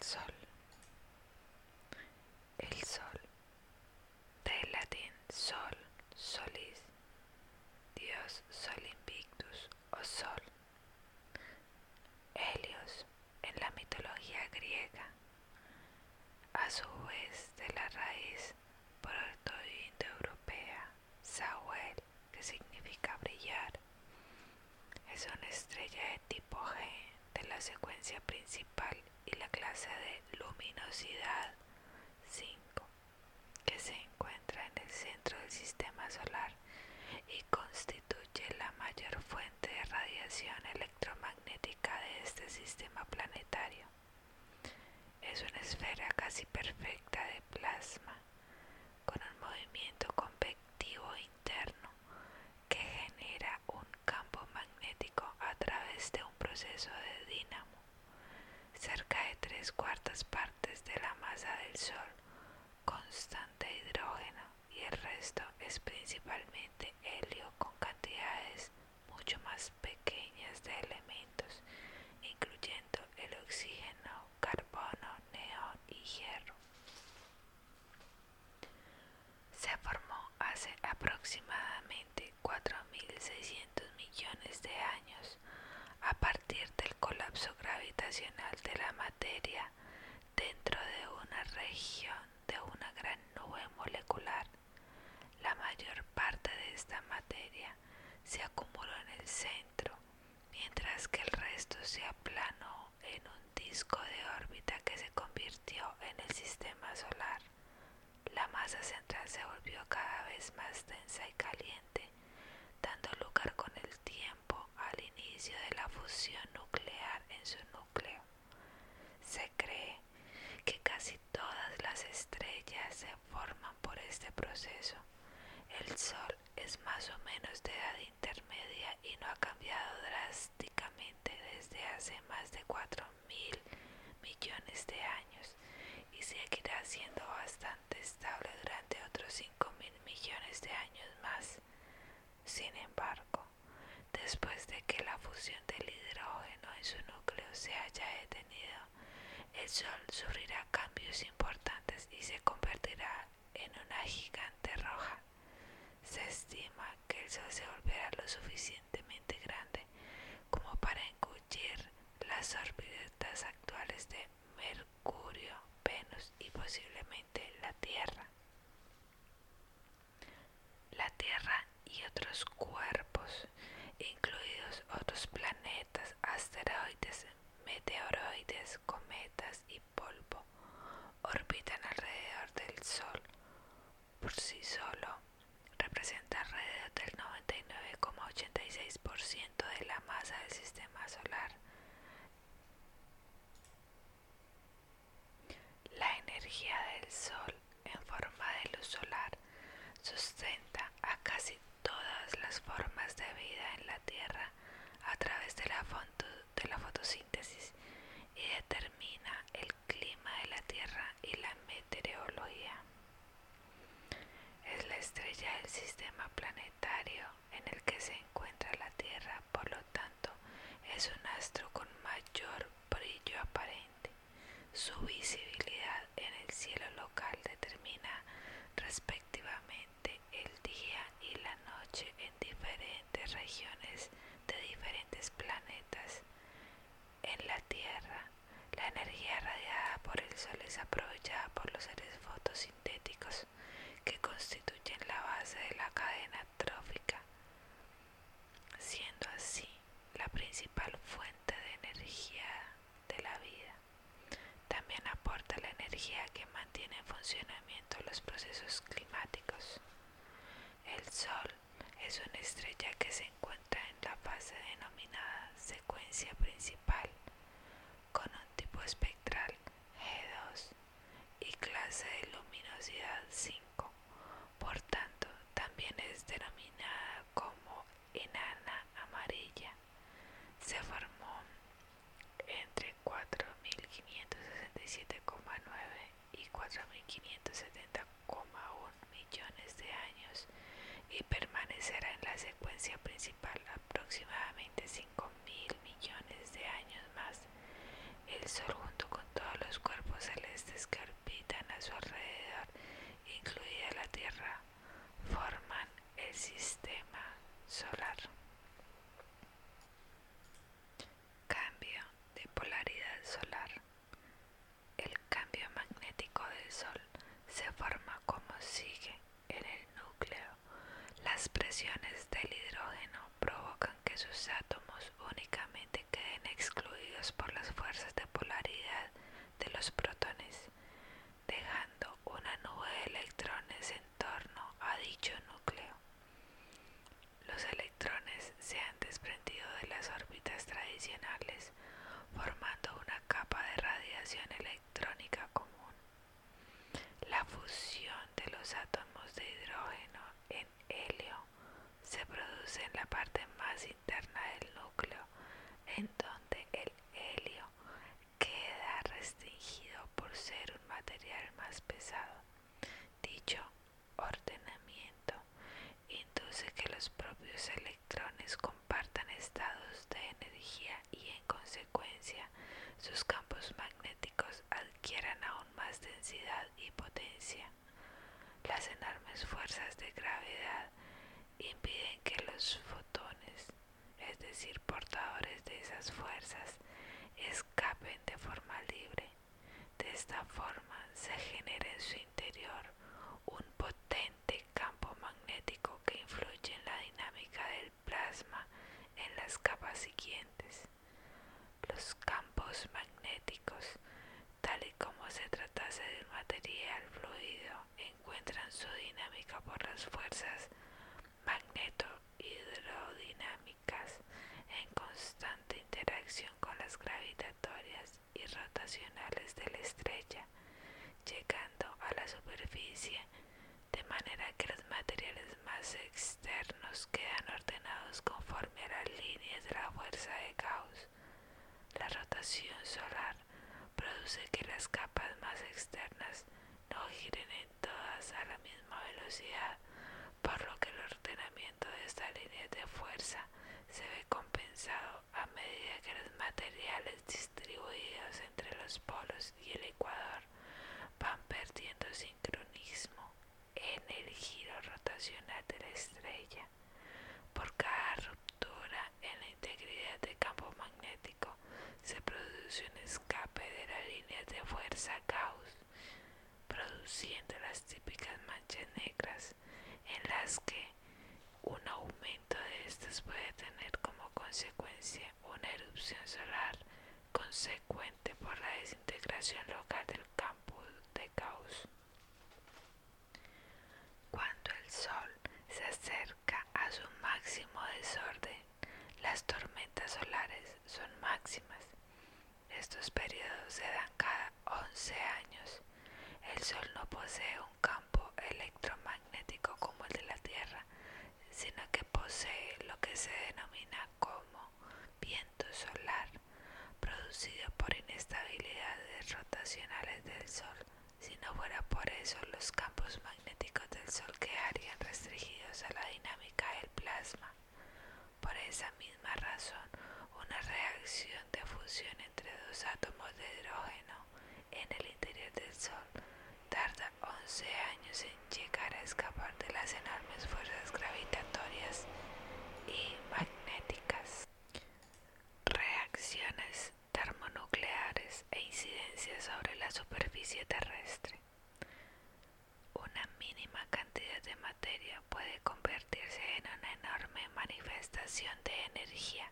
Sol. El Sol, del latín Sol, Solis, Dios Sol Invictus o Sol. Helios, en la mitología griega, a su vez de la raíz proto-indoeuropea, Sahuel, que significa brillar, es una estrella de tipo G de la secuencia principal y la clase de luminosidad 5 que se encuentra en el centro del sistema solar y constituye la mayor fuente de radiación electromagnética de este sistema planetario. Es una esfera casi perfecta de plasma con un movimiento convectivo interno que genera un campo magnético a través de un proceso de dínamo. Cerca de tres cuartas partes de la masa del Sol constante hidrógeno y el resto es principalmente helio con cantidades mucho más pequeñas de elementos, incluyendo el oxígeno, carbono, neón y hierro. Se formó hace aproximadamente 4.600 millones de años a partir del colapso gravitacional de la materia dentro de una región de una gran nube molecular. La mayor parte de esta materia se acumuló en el centro, mientras que el resto se aplanó en un disco de órbita que se convirtió en el sistema solar. La masa central se volvió cada vez más densa y caliente, dando lugar con el tiempo al inicio de la fusión nuclear en su núcleo. Se cree que casi todas las estrellas se forman por este proceso. El Sol es más o menos de edad intermedia y no ha cambiado drásticamente desde hace más de 4 mil millones de años y seguirá siendo bastante estable durante otros 5 mil millones de años más. Sin embargo, después de que la fusión del hidrógeno en su núcleo se haya detenido, el Sol sufrirá cambios importantes y se convertirá en una gigante roja. Se estima que el Sol se volverá lo suficientemente grande como para engullir las órbitas actuales de Mercurio, Venus y posiblemente la Tierra. La Tierra y otros cuerpos, incluidos otros planetas, asteroides, meteoroides, cometas y polvo, orbitan alrededor del Sol. Por sí solo, representa alrededor del 99,86% de la masa del sistema solar. La energía del Sol en forma de luz solar sustenta a casi todas las formas de vida en la Tierra a través de la, de la fotosíntesis y determina el clima de la Tierra y la meteorología. Es la estrella del sistema planetario en el que se encuentra la Tierra, por lo tanto es un astro con mayor brillo aparente. Su visibilidad de esas fuerzas, escapen de forma libre. De esta forma se genera en su interior un potente campo magnético que influye en la dinámica del plasma en las capas siguientes. Los campos magnéticos, tal y como se tratase de un material fluido, encuentran su dinámica por las fuerzas magneto-hidrodinámicas en constante interacción con las gravitatorias y rotacionales de la estrella, llegando a la superficie de manera que los materiales más externos quedan ordenados conforme a las líneas de la fuerza de Gauss. La rotación solar produce que las capas más externas no giren en todas a la misma velocidad, por lo que el ordenamiento de estas líneas de fuerza se ve compensado a medida que los materiales distribuidos entre los polos y el ecuador van perdiendo sincronismo en el giro rotacional de la estrella. Por cada ruptura en la integridad del campo magnético se produce un escape de las líneas de fuerza Gauss, produciendo las típicas manchas negras en las que un aumento de estas puede tener como consecuencia una erupción solar consecuente por la desintegración local del campo de Gauss. Cuando el Sol se acerca a su máximo desorden, las tormentas solares son máximas. Periodos se dan cada 11 años. El Sol no posee un campo electromagnético como el de la Tierra, sino que posee lo que se denomina como viento solar, producido por inestabilidades rotacionales del Sol. Si no fuera por eso, los campos magnéticos del Sol quedarían restringidos a la dinámica del plasma. Por esa misma razón, una reacción de fusión dos átomos de hidrógeno en el interior del Sol. Tarda 11 años en llegar a escapar de las enormes fuerzas gravitatorias y magnéticas. Reacciones termonucleares e incidencias sobre la superficie terrestre. Una mínima cantidad de materia puede convertirse en una enorme manifestación de energía.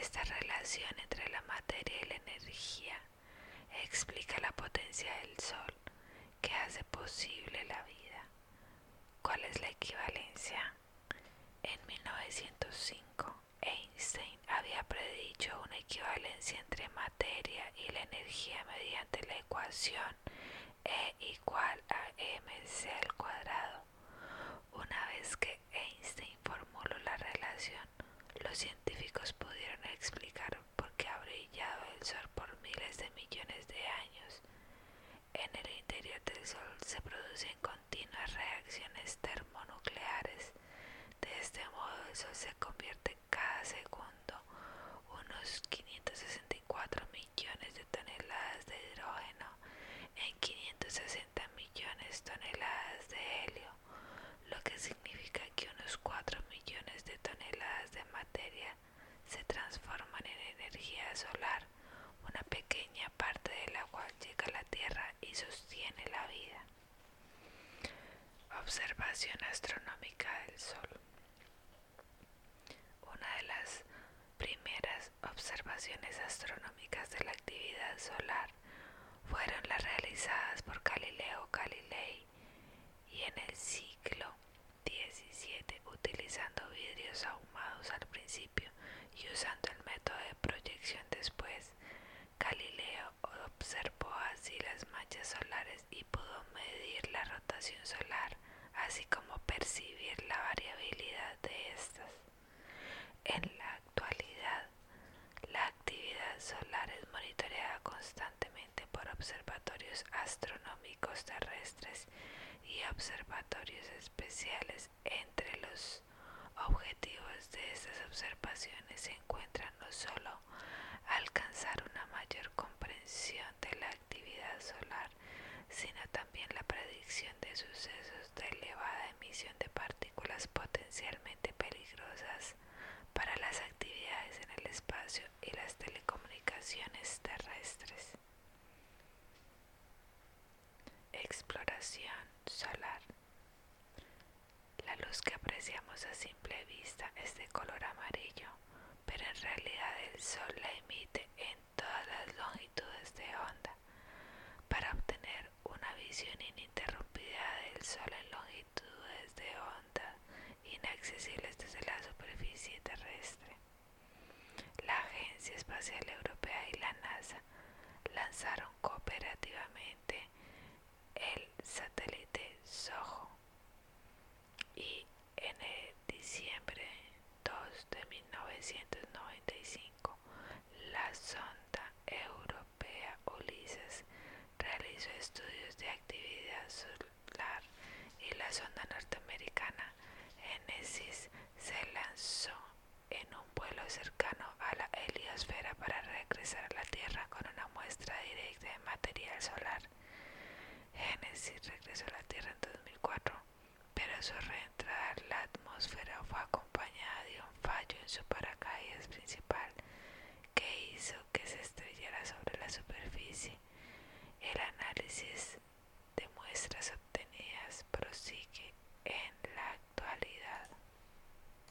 Esta relación entre la materia y la energía explica la potencia del Sol que hace posible la vida. ¿Cuál es la equivalencia? En 1905, Einstein había predicho una equivalencia entre materia y la energía mediante la ecuación E igual a mc al cuadrado. Una vez que Einstein formuló la relación, los científicos pudieron explicar por qué ha brillado el Sol por miles de millones de años. En el interior del Sol se producen continuas reacciones termonucleares. De este modo el Sol se convierte cada segundo unos 564 millones de toneladas de hidrógeno en 560 millones de toneladas de helio, lo que significa que unos 4 millones de toneladas de materia se transforman en energía solar, una pequeña parte de la cual llega a la Tierra y sostiene la vida. Observación astronómica del Sol. Una de las primeras observaciones astronómicas de la actividad solar fueron las realizadas por Galileo Galilei y en el siglo solares y pudo medir la rotación solar,